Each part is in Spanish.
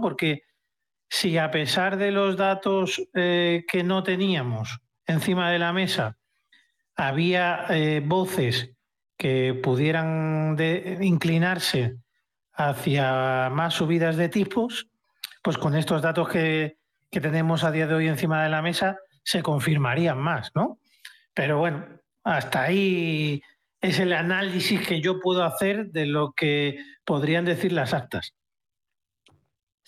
Porque si a pesar de los datos eh, que no teníamos encima de la mesa, había eh, voces que pudieran inclinarse hacia más subidas de tipos, pues con estos datos que, que tenemos a día de hoy encima de la mesa se confirmarían más, ¿no? Pero bueno, hasta ahí es el análisis que yo puedo hacer de lo que podrían decir las actas.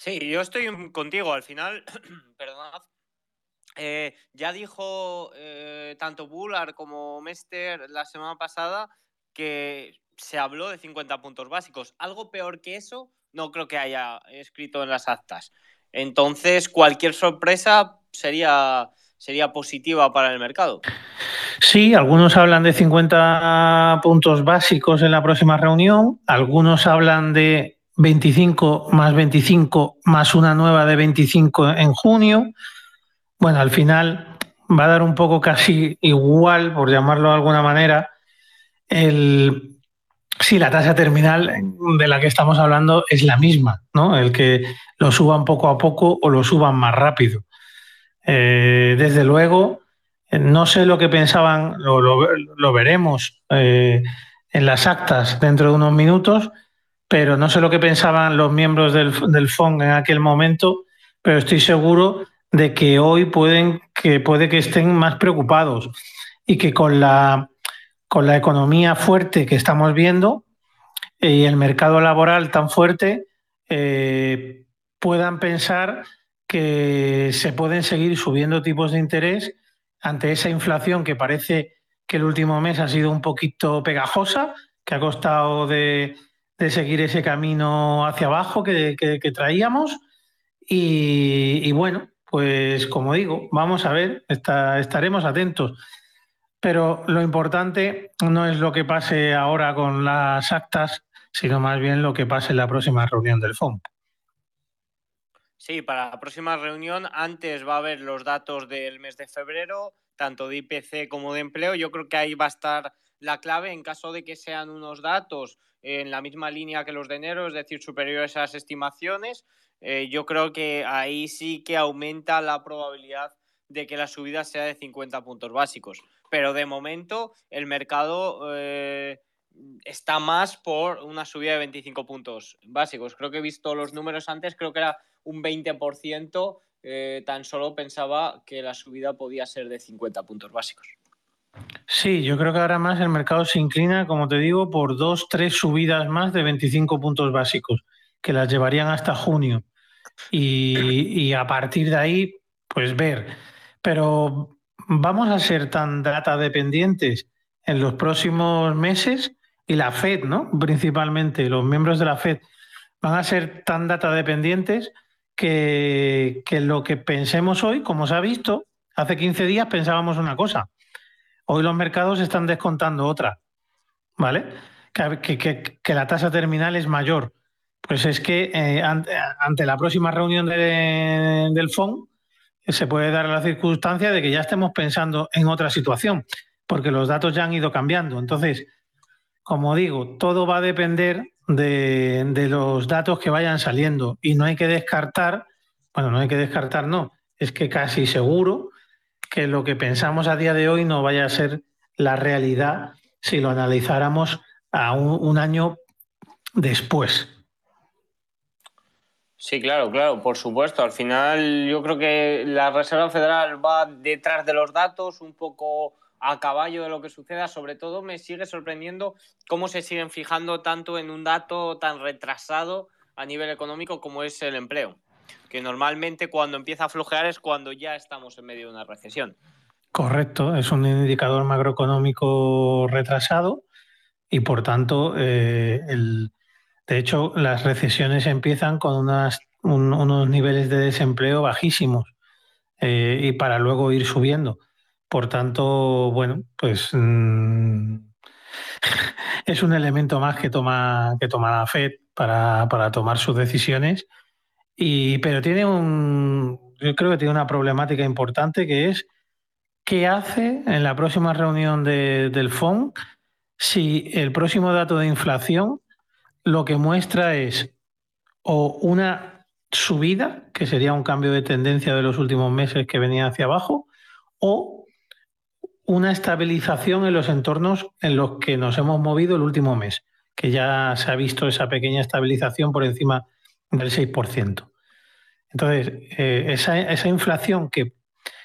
Sí, yo estoy contigo. Al final, perdonad, eh, ya dijo eh, tanto Bullard como Mester la semana pasada que se habló de 50 puntos básicos. Algo peor que eso no creo que haya escrito en las actas. Entonces, cualquier sorpresa sería, sería positiva para el mercado. Sí, algunos hablan de 50 puntos básicos en la próxima reunión, algunos hablan de 25 más 25 más una nueva de 25 en junio. Bueno, al final va a dar un poco casi igual, por llamarlo de alguna manera, el, si la tasa terminal de la que estamos hablando es la misma, ¿no? El que lo suban poco a poco o lo suban más rápido. Eh, desde luego, no sé lo que pensaban, lo, veremos eh, en las actas dentro de unos minutos, pero no sé lo que pensaban los miembros del, del FON en aquel momento, pero estoy seguro de que hoy pueden que puede que estén más preocupados y que con la con la economía fuerte que estamos viendo y el mercado laboral tan fuerte eh, puedan pensar que se pueden seguir subiendo tipos de interés ante esa inflación que parece que el último mes ha sido un poquito pegajosa, que ha costado de, seguir ese camino hacia abajo que, traíamos. Y, bueno, pues como digo, vamos a ver, estaremos atentos. Pero lo importante no es lo que pase ahora con las actas, sino más bien lo que pase en la próxima reunión del FOMP. Sí, para la próxima reunión antes va a haber los datos del mes de febrero, tanto de IPC como de empleo. Yo creo que ahí va a estar la clave en caso de que sean unos datos en la misma línea que los de enero, es decir, superiores a las estimaciones. Eh, yo creo que ahí sí que aumenta la probabilidad de que la subida sea de 50 puntos básicos. Pero de momento el mercado eh, está más por una subida de 25 puntos básicos. Creo que he visto los números antes, creo que era un 20% eh, tan solo pensaba que la subida podía ser de 50 puntos básicos. Sí, yo creo que ahora más el mercado se inclina, como te digo, por dos, tres subidas más de 25 puntos básicos, que las llevarían hasta junio. Y, a partir de ahí, pues ver. Pero vamos a ser tan data dependientes en los próximos meses y la Fed, ¿no? Principalmente los miembros de la Fed van a ser tan data dependientes que, lo que pensemos hoy, como se ha visto, hace 15 días pensábamos una cosa. Hoy los mercados están descontando otra, ¿vale? Que, la tasa terminal es mayor. Pues es que eh, ante, la próxima reunión del FON se puede dar la circunstancia de que ya estemos pensando en otra situación, porque los datos ya han ido cambiando. Entonces, como digo, todo va a depender de, los datos que vayan saliendo y no hay que descartar, bueno, no hay que descartar, no, es que casi seguro que lo que pensamos a día de hoy no vaya a ser la realidad si lo analizáramos a un, año después. Sí, claro, claro, por supuesto. Al final yo creo que la Reserva Federal va detrás de los datos, un poco a caballo de lo que suceda. Sobre todo me sigue sorprendiendo cómo se siguen fijando tanto en un dato tan retrasado a nivel económico como es el empleo, que normalmente cuando empieza a flojear es cuando ya estamos en medio de una recesión. Correcto, es un indicador macroeconómico retrasado y por tanto, eh, de hecho, las recesiones empiezan con unos niveles de desempleo bajísimos eh, y para luego ir subiendo. Por tanto, bueno, pues mm, es un elemento más que toma, que toma la FED para, tomar sus decisiones. Y, pero tiene un, yo creo que tiene una problemática importante que es qué hace en la próxima reunión del FON si el próximo dato de inflación lo que muestra es o una subida, que sería un cambio de tendencia de los últimos meses que venía hacia abajo, o una estabilización en los entornos en los que nos hemos movido el último mes, que ya se ha visto esa pequeña estabilización por encima del 6%. Entonces, eh, esa, inflación que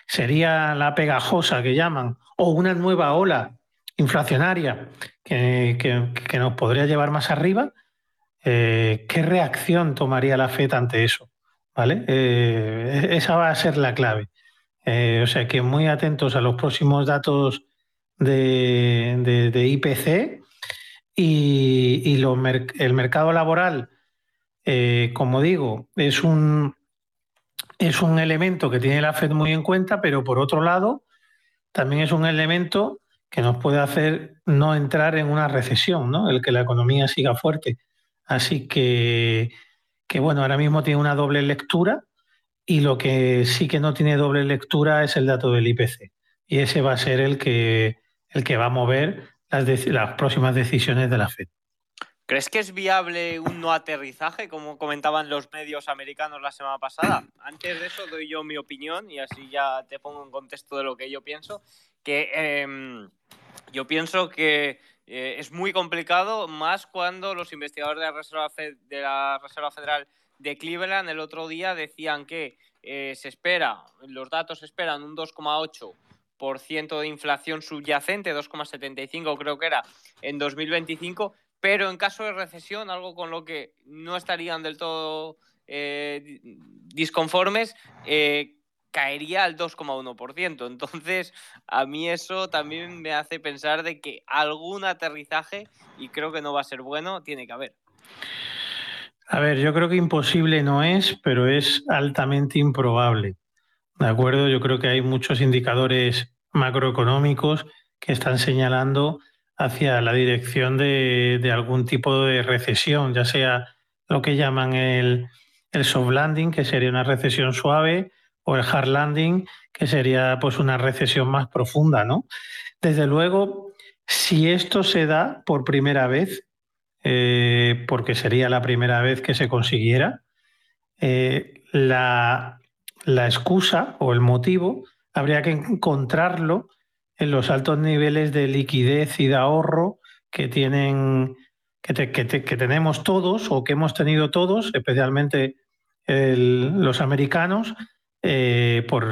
sería la pegajosa que llaman, o una nueva ola inflacionaria que, nos podría llevar más arriba, eh, ¿qué reacción tomaría la FED ante eso? ¿Vale? Eh, esa va a ser la clave. o sea que muy atentos a los próximos datos de, IPC y, el mercado laboral, como digo, es un, es un elemento que tiene la FED muy en cuenta, pero por otro lado, también es un elemento que nos puede hacer no entrar en una recesión, ¿no? El que la economía siga fuerte. Así que, que bueno, ahora mismo tiene una doble lectura y lo que sí que no tiene doble lectura es el dato del IPC. Y ese va a ser el que, el que va a mover las, las próximas decisiones de la FED. ¿Crees que es viable un no aterrizaje, como comentaban los medios americanos la semana pasada? Antes de eso doy yo mi opinión y así ya te pongo en contexto de lo que yo pienso. Que em, yo pienso que eh, es muy complicado, más cuando los investigadores de la Reserva, Federal de Cleveland el otro día decían que eh, se espera, los datos esperan un 2,8% de inflación subyacente, 2,75 creo que era, en 2025, pero en caso de recesión, algo con lo que no estarían del todo eh, disconformes, eh, caería al 2,1%. Entonces, a mí eso también me hace pensar de que algún aterrizaje, y creo que no va a ser bueno, tiene que haber. A ver, yo creo que imposible no es, pero es altamente improbable. ¿De acuerdo? Yo creo que hay muchos indicadores macroeconómicos que están señalando hacia la dirección de, algún tipo de recesión, ya sea lo que llaman el, soft landing, que sería una recesión suave, o el hard landing, que sería pues una recesión más profunda, ¿no? Desde luego, si esto se da por primera vez, eh, porque sería la primera vez que se consiguiera, eh, la, la excusa o el motivo habría que encontrarlo en los altos niveles de liquidez y de ahorro que tienen que, tenemos todos o que hemos tenido todos, especialmente los americanos, eh, por,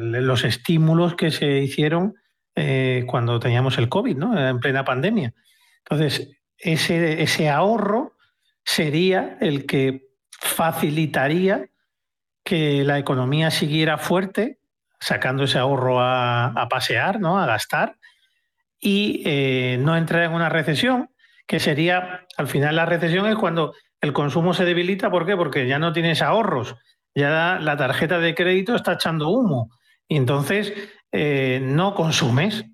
los estímulos que se hicieron eh, cuando teníamos el COVID, ¿no? en plena pandemia. Entonces, ese, ese ahorro sería el que facilitaría que la economía siguiera fuerte sacando ese ahorro a, pasear, ¿no? a gastar, y eh, no entrar en una recesión, que sería, al final la recesión es cuando el consumo se debilita, ¿por qué? Porque ya no tienes ahorros, ya la tarjeta de crédito está echando humo, y entonces eh, no consumes,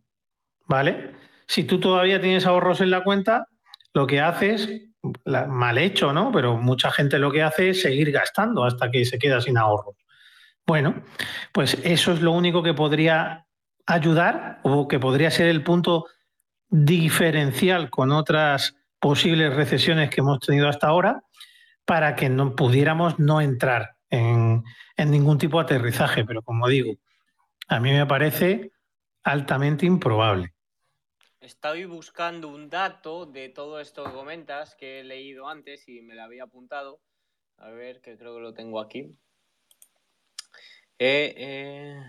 ¿vale? Si tú todavía tienes ahorros en la cuenta, lo que haces, mal hecho, ¿no? Pero mucha gente lo que hace es seguir gastando hasta que se queda sin ahorros. Bueno, pues eso es lo único que podría ayudar o que podría ser el punto diferencial con otras posibles recesiones que hemos tenido hasta ahora para que no pudiéramos no entrar en, ningún tipo de aterrizaje. Pero como digo, a mí me parece altamente improbable. Estoy buscando un dato de todo esto que comentas que he leído antes y me lo había apuntado. A ver, que creo que lo tengo aquí. Eh, eh.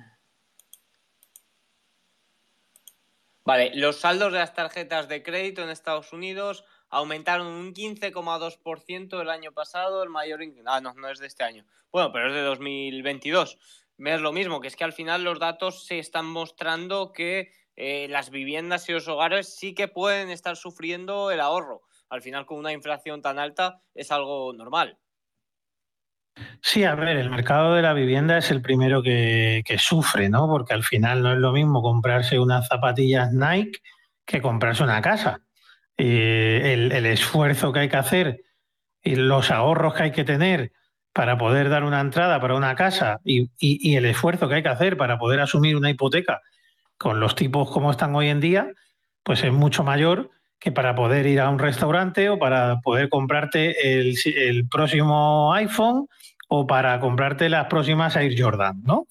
Vale, los saldos de las tarjetas de crédito en Estados Unidos aumentaron un 15,2% el año pasado, el mayor... Ah, no, no es de este año. Bueno, pero es de 2022. Es lo mismo, que es que al final los datos se están mostrando que eh, las viviendas y los hogares sí que pueden estar sufriendo el ahorro. Al final, con una inflación tan alta, es algo normal. Sí, a ver, el mercado de la vivienda es el primero que, sufre, ¿no? Porque al final no es lo mismo comprarse unas zapatillas Nike que comprarse una casa. el, esfuerzo que hay que hacer y los ahorros que hay que tener para poder dar una entrada para una casa y, y, el esfuerzo que hay que hacer para poder asumir una hipoteca con los tipos como están hoy en día, pues es mucho mayor que para poder ir a un restaurante o para poder comprarte el, el próximo iPhone o para comprarte las próximas Air Jordan, ¿no?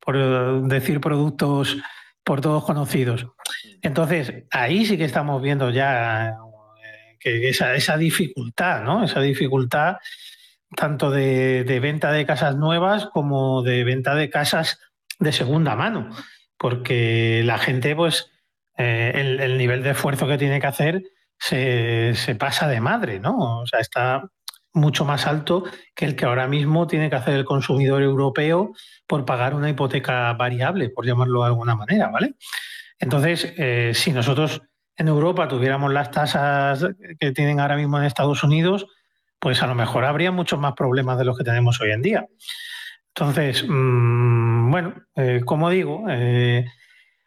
por decir productos por todos conocidos. Entonces, ahí sí que estamos viendo ya eh, que esa, esa dificultad, ¿no? Esa dificultad tanto de, venta de casas nuevas como de venta de casas de segunda mano, porque la gente, pues, eh, el, nivel de esfuerzo que tiene que hacer se, se, pasa de madre, ¿no? O sea, está mucho más alto que el que ahora mismo tiene que hacer el consumidor europeo por pagar una hipoteca variable, por llamarlo de alguna manera, ¿vale? Entonces, eh, si nosotros en Europa tuviéramos las tasas que tienen ahora mismo en Estados Unidos, pues a lo mejor habría muchos más problemas de los que tenemos hoy en día. Entonces, mm, bueno, eh, como digo, eh,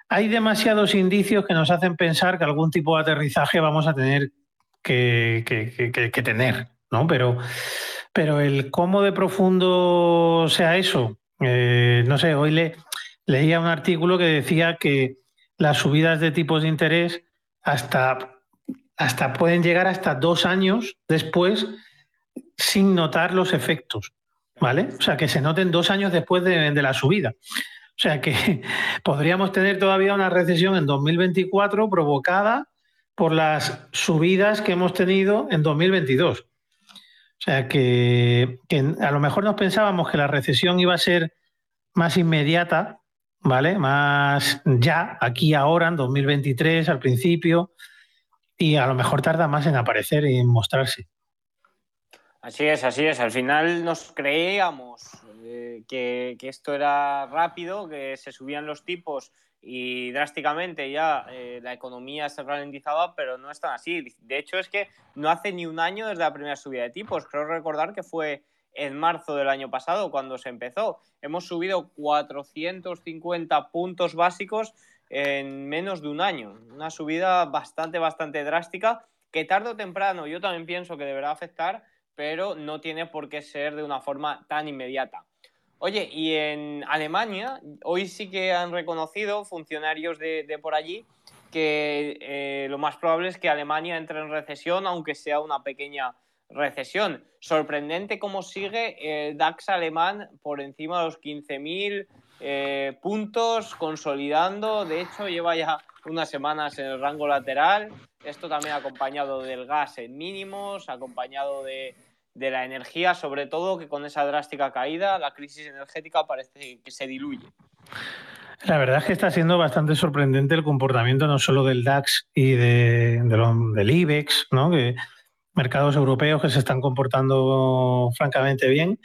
hay demasiados indicios que nos hacen pensar que algún tipo de aterrizaje vamos a tener que, que tener, ¿no? Pero, pero el cómo de profundo sea eso, eh, no sé, hoy le, leía un artículo que decía que las subidas de tipos de interés hasta, hasta pueden llegar hasta dos años después sin notar los efectos, ¿vale? O sea, que se noten dos años después de, de la subida. O sea que podríamos tener todavía una recesión en 2024 provocada por las subidas que hemos tenido en 2022. O sea que, a lo mejor nos pensábamos que la recesión iba a ser más inmediata, ¿vale? Más ya, aquí ahora, en 2023, al principio, y a lo mejor tarda más en aparecer y en mostrarse. Así es, así es. Al final nos creíamos eh, que, que, esto era rápido, que se subían los tipos y drásticamente ya eh, la economía se ralentizaba, pero no es tan así. De hecho, es que no hace ni un año desde la primera subida de tipos. Creo recordar que fue en marzo del año pasado cuando se empezó. Hemos subido 450 puntos básicos en menos de un año. Una subida bastante, bastante drástica que tarde o temprano yo también pienso que deberá afectar, pero no tiene por qué ser de una forma tan inmediata. Oye, y en Alemania, hoy sí que han reconocido funcionarios de, por allí que eh, lo más probable es que Alemania entre en recesión, aunque sea una pequeña recesión. Sorprendente cómo sigue el DAX alemán por encima de los 15.000 eh, puntos, consolidando. De hecho, lleva ya unas semanas en el rango lateral. Esto también acompañado del gas en mínimos, acompañado de de la energía, sobre todo que con esa drástica caída la crisis energética parece que se diluye. La verdad es que está siendo bastante sorprendente el comportamiento no solo del DAX y de, del IBEX, ¿no? que mercados europeos que se están comportando francamente bien,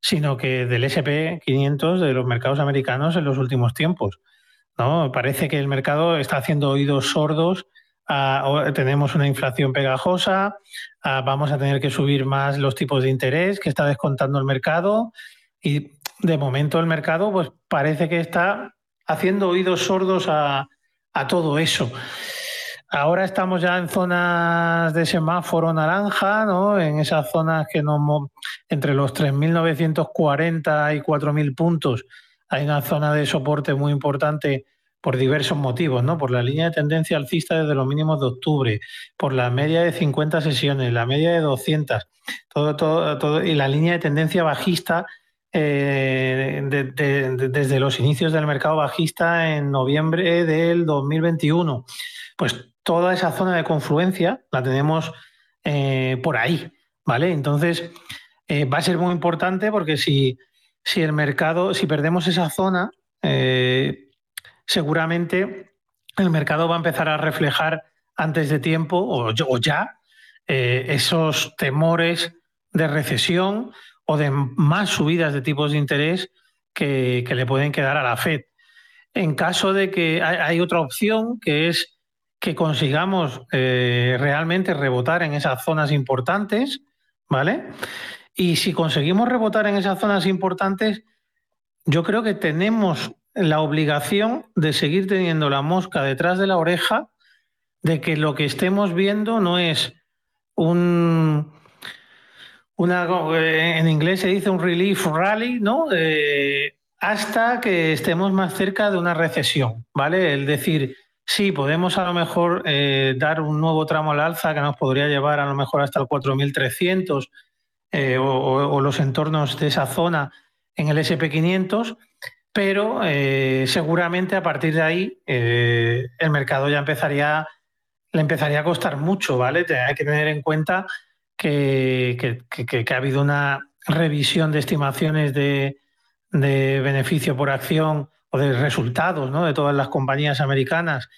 sino que del SP 500 de los mercados americanos en los últimos tiempos. ¿no? Parece que el mercado está haciendo oídos sordos tenemos una inflación pegajosa, vamos a tener que subir más los tipos de interés que está descontando el mercado y de momento el mercado pues parece que está haciendo oídos sordos a, todo eso. Ahora estamos ya en zonas de semáforo naranja, ¿no? En esas zonas que no entre los 3.940 y 4.000 puntos hay una zona de soporte muy importante por diversos motivos, ¿no? Por la línea de tendencia alcista desde los mínimos de octubre, por la media de 50 sesiones, la media de 200, todo, todo, todo y la línea de tendencia bajista eh, desde los inicios del mercado bajista en noviembre del 2021. Pues toda esa zona de confluencia la tenemos eh, por ahí, ¿vale? Entonces, eh, va a ser muy importante porque si, si el mercado, si perdemos esa zona, seguramente el mercado va a empezar a reflejar antes de tiempo o, ya eh, esos temores de recesión o de más subidas de tipos de interés que, le pueden quedar a la Fed. En caso de que hay, otra opción, que es que consigamos eh, realmente rebotar en esas zonas importantes, ¿vale? Y si conseguimos rebotar en esas zonas importantes, yo creo que tenemos la obligación de seguir teniendo la mosca detrás de la oreja de que lo que estemos viendo no es un en inglés se dice un relief rally, ¿no? Eh, hasta que estemos más cerca de una recesión, ¿vale? Es decir, Sí, podemos a lo mejor eh, dar un nuevo tramo al alza que nos podría llevar a lo mejor hasta el 4.300 eh, o, los entornos de esa zona en el SP500, pero eh, seguramente a partir de ahí el mercado ya empezaría, le empezaría a costar mucho, ¿vale? Hay que tener en cuenta que, ha habido una revisión de estimaciones de, de beneficio por acción o de resultados ¿no? de todas las compañías americanas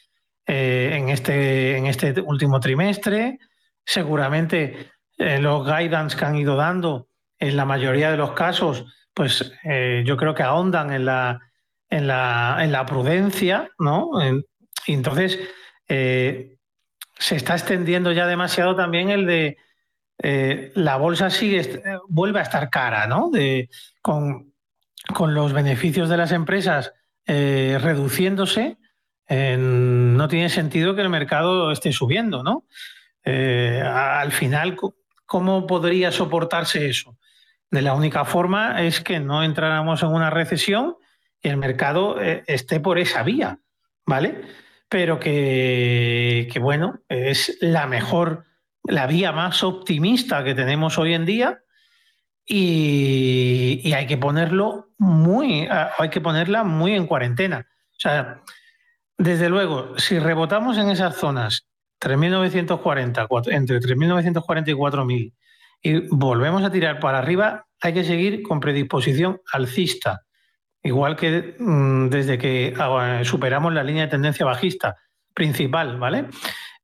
eh, en, este, en este último trimestre. Seguramente eh, los guidance que han ido dando en la mayoría de los casos, pues eh, yo creo que ahondan en la, en la, en la prudencia, ¿no? y entonces se está extendiendo ya demasiado también el de la bolsa sigue, vuelve a estar cara, ¿no? De, con, con los beneficios de las empresas eh, reduciéndose, no tiene sentido que el mercado esté subiendo, ¿no? Eh, al final, ¿cómo podría soportarse eso? De la única forma es que no entráramos en una recesión y el mercado eh, esté por esa vía, ¿vale? Pero que, que, bueno, es la mejor, la vía más optimista que tenemos hoy en día y, hay que ponerlo muy, hay que ponerla muy en cuarentena. O sea, desde luego, si rebotamos en esas zonas 3.940, entre 3.940 y 4.000, y volvemos a tirar para arriba, hay que seguir con predisposición alcista, igual que mm, desde que ah, superamos la línea de tendencia bajista principal, ¿vale?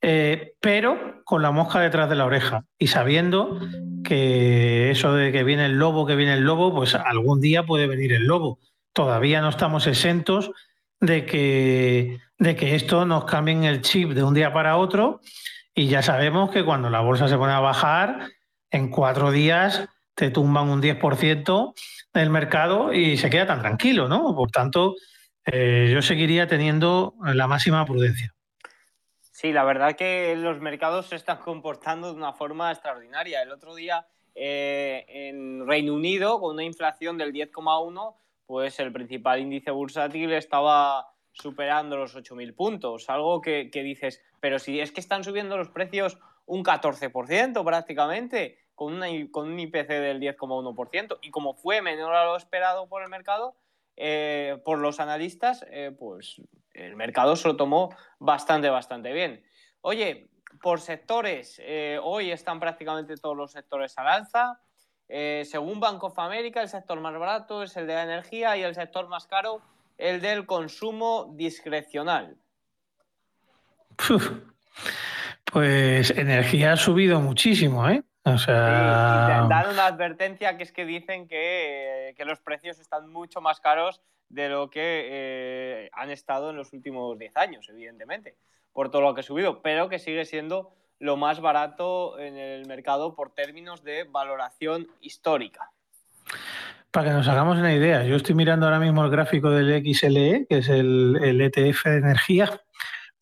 Eh, pero con la mosca detrás de la oreja y sabiendo que eso de que viene el lobo, que viene el lobo, pues algún día puede venir el lobo. Todavía no estamos exentos de que, de que esto nos cambie el chip de un día para otro y ya sabemos que cuando la bolsa se pone a bajar, en cuatro días te tumban un 10% del mercado y se queda tan tranquilo, ¿no? Por tanto, eh, yo seguiría teniendo la máxima prudencia. Sí, la verdad que los mercados se están comportando de una forma extraordinaria. El otro día eh, en Reino Unido, con una inflación del 10,1, pues el principal índice bursátil estaba superando los 8.000 puntos. Algo que, dices, pero si es que están subiendo los precios un 14% prácticamente, con, con un IPC del 10,1%, y como fue menor a lo esperado por el mercado, eh, por los analistas, eh, pues el mercado se lo tomó bastante, bastante bien. Oye, por sectores, eh, hoy están prácticamente todos los sectores al alza. según Bank of America, el sector más barato es el de la energía y el sector más caro el del consumo discrecional. pues energía ha subido muchísimo, ¿eh? O sea... dan una advertencia que es que dicen que, los precios están mucho más caros de lo que eh, han estado en los últimos 10 años, evidentemente, por todo lo que ha subido, pero que sigue siendo lo más barato en el mercado por términos de valoración histórica. Para que nos hagamos una idea, yo estoy mirando ahora mismo el gráfico del XLE, que es el, el ETF de energía,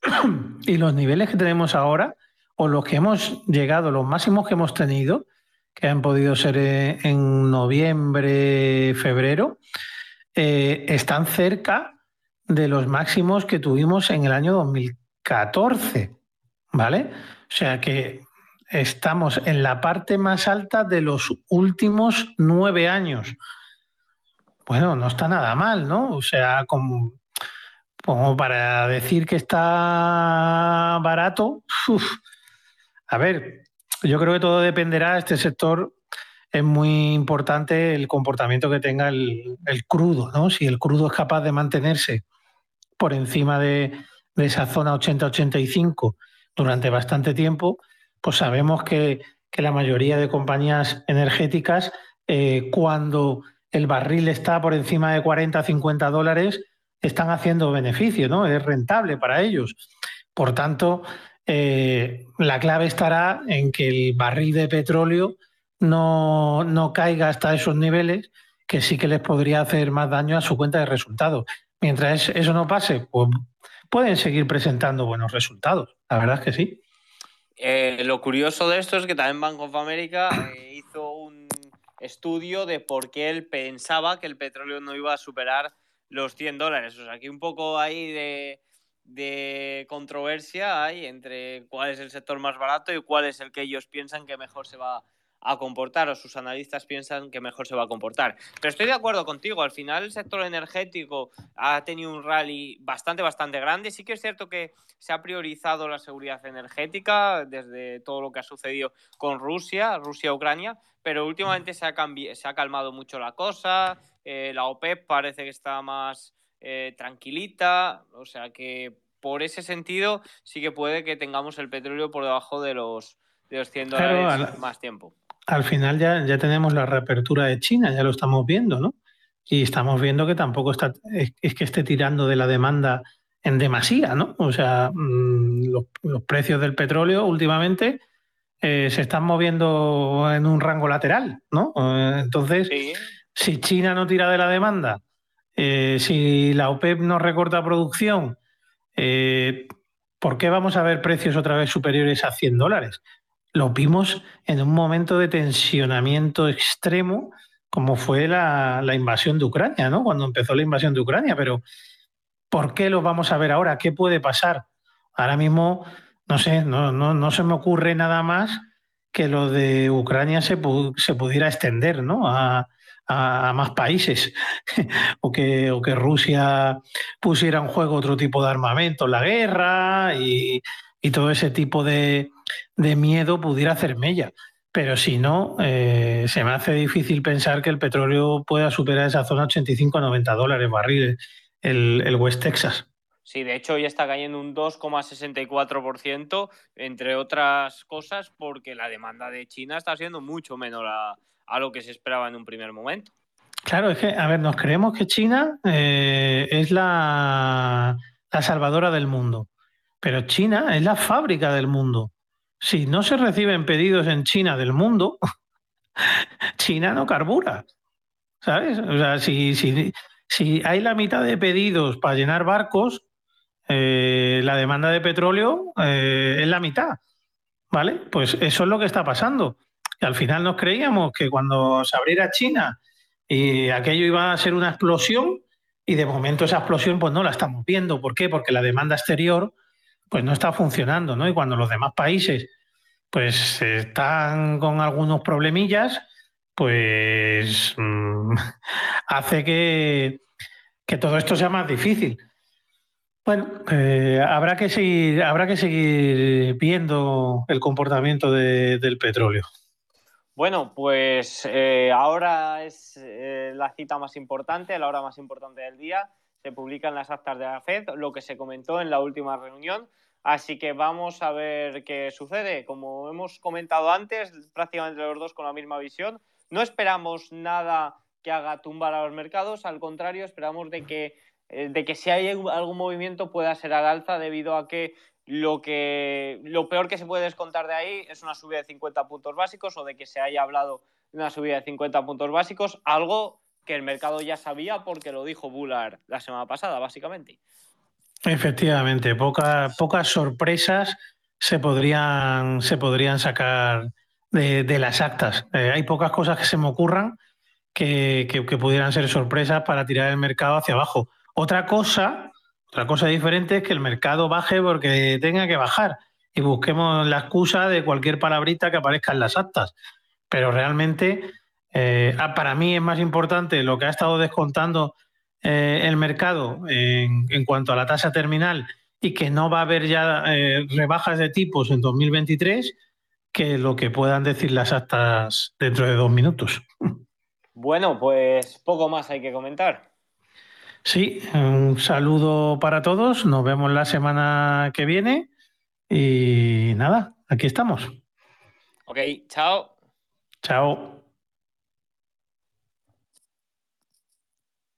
y los niveles que tenemos ahora o los que hemos llegado, los máximos que hemos tenido, que han podido ser eh, en noviembre, febrero, eh, están cerca de los máximos que tuvimos en el año 2014, ¿vale? O sea que estamos en la parte más alta de los últimos nueve años. Bueno, no está nada mal, ¿no? O sea, como, para decir que está barato, a ver, yo creo que todo dependerá, este sector es muy importante el comportamiento que tenga el, crudo, ¿no? Si el crudo es capaz de mantenerse por encima de, esa zona 80-85 durante bastante tiempo, pues sabemos que, la mayoría de compañías energéticas, eh, cuando el barril está por encima de 40-50 dólares, están haciendo beneficio, ¿no? Es rentable para ellos. Por tanto, eh, la clave estará en que el barril de petróleo no, caiga hasta esos niveles que sí que les podría hacer más daño a su cuenta de resultados. Mientras eso no pase, pues pueden seguir presentando buenos resultados. La verdad es que sí. Eh, lo curioso de esto es que también Bank of America eh, hizo un estudio de por qué él pensaba que el petróleo no iba a superar los 100 dólares. O sea, aquí un poco ahí de, de controversia hay entre cuál es el sector más barato y cuál es el que ellos piensan que mejor se va a comportar o sus analistas piensan que mejor se va a comportar. Pero estoy de acuerdo contigo, al final el sector energético ha tenido un rally bastante, bastante grande. Sí que es cierto que se ha priorizado la seguridad energética desde todo lo que ha sucedido con Rusia, Rusia-Ucrania, pero últimamente se ha, se ha calmado mucho la cosa, eh, la OPEP parece que está más eh, tranquilita, o sea que por ese sentido sí que puede que tengamos el petróleo por debajo de los, de los 100 dólares más tiempo al final ya, ya tenemos la reapertura de China, ya lo estamos viendo, ¿no? Y estamos viendo que tampoco está, es, que esté tirando de la demanda en demasía, ¿no? O sea, mm, los, precios del petróleo últimamente eh, se están moviendo en un rango lateral, ¿no? Eh, entonces, si China no tira de la demanda, eh, si la OPEP no recorta producción, ¿por qué vamos a ver precios otra vez superiores a 100 dólares? lo vimos en un momento de tensionamiento extremo, como fue la, invasión de Ucrania, ¿no? Cuando empezó la invasión de Ucrania, pero ¿por qué lo vamos a ver ahora? ¿Qué puede pasar? Ahora mismo, no sé, no, se me ocurre nada más que lo de Ucrania se, pudiera extender, ¿no? Más países o, que, o que Rusia pusiera en juego otro tipo de armamento, la guerra y, y todo ese tipo de, de miedo pudiera hacer mella. Pero si no, eh, se me hace difícil pensar que el petróleo pueda superar esa zona 85 a 90 dólares barril, el, el West Texas. Sí, de hecho ya está cayendo un 2,64%, entre otras cosas, porque la demanda de China está siendo mucho menor a, lo que se esperaba en un primer momento. Claro, es que, a ver, nos creemos que China eh, es la, la salvadora del mundo, pero China es la fábrica del mundo si no se reciben pedidos en China del mundo, China no carbura. ¿Sabes? O sea, si, si, hay la mitad de pedidos para llenar barcos, eh, la demanda de petróleo eh, es la mitad. ¿Vale? Pues eso es lo que está pasando. Al final nos creíamos que cuando se abriera China y aquello iba a ser una explosión, y de momento esa explosión pues no la estamos viendo. ¿Por qué? Porque la demanda exterior pues no está funcionando, ¿no? Y cuando los demás países pues están con algunos problemillas, pues mm, hace que, todo esto sea más difícil. Bueno, eh, habrá, que seguir, habrá que seguir viendo el comportamiento del petróleo. Bueno, pues eh, ahora es eh, la cita más importante, la hora más importante del día. Se publican las actas de la FED, lo que se comentó en la última reunión. Así que vamos a ver qué sucede. Como hemos comentado antes, prácticamente los dos con la misma visión. No esperamos nada que haga tumbar a los mercados, al contrario, esperamos de que, eh, de que si hay algún movimiento pueda ser al alza debido a que lo, que lo peor que se puede descontar de ahí es una subida de 50 puntos básicos o de que se haya hablado de una subida de 50 puntos básicos, algo que el mercado ya sabía porque lo dijo Bullard la semana pasada, básicamente. Efectivamente, pocas pocas sorpresas se podrían, se podrían sacar de, las actas. Eh, hay pocas cosas que se me ocurran que, que, pudieran ser sorpresas para tirar el mercado hacia abajo. Otra cosa, otra cosa diferente es que el mercado baje porque tenga que bajar y busquemos la excusa de cualquier palabrita que aparezca en las actas. Pero realmente, eh, ah, para mí es más importante lo que ha estado descontando eh, el mercado en, cuanto a la tasa terminal y que no va a haber ya eh, rebajas de tipos en 2023 que lo que puedan decir las actas dentro de dos minutos. Bueno, pues poco más hay que comentar. Sí, un saludo para todos, nos vemos la semana que viene y nada, aquí estamos. Ok, chao. Chao.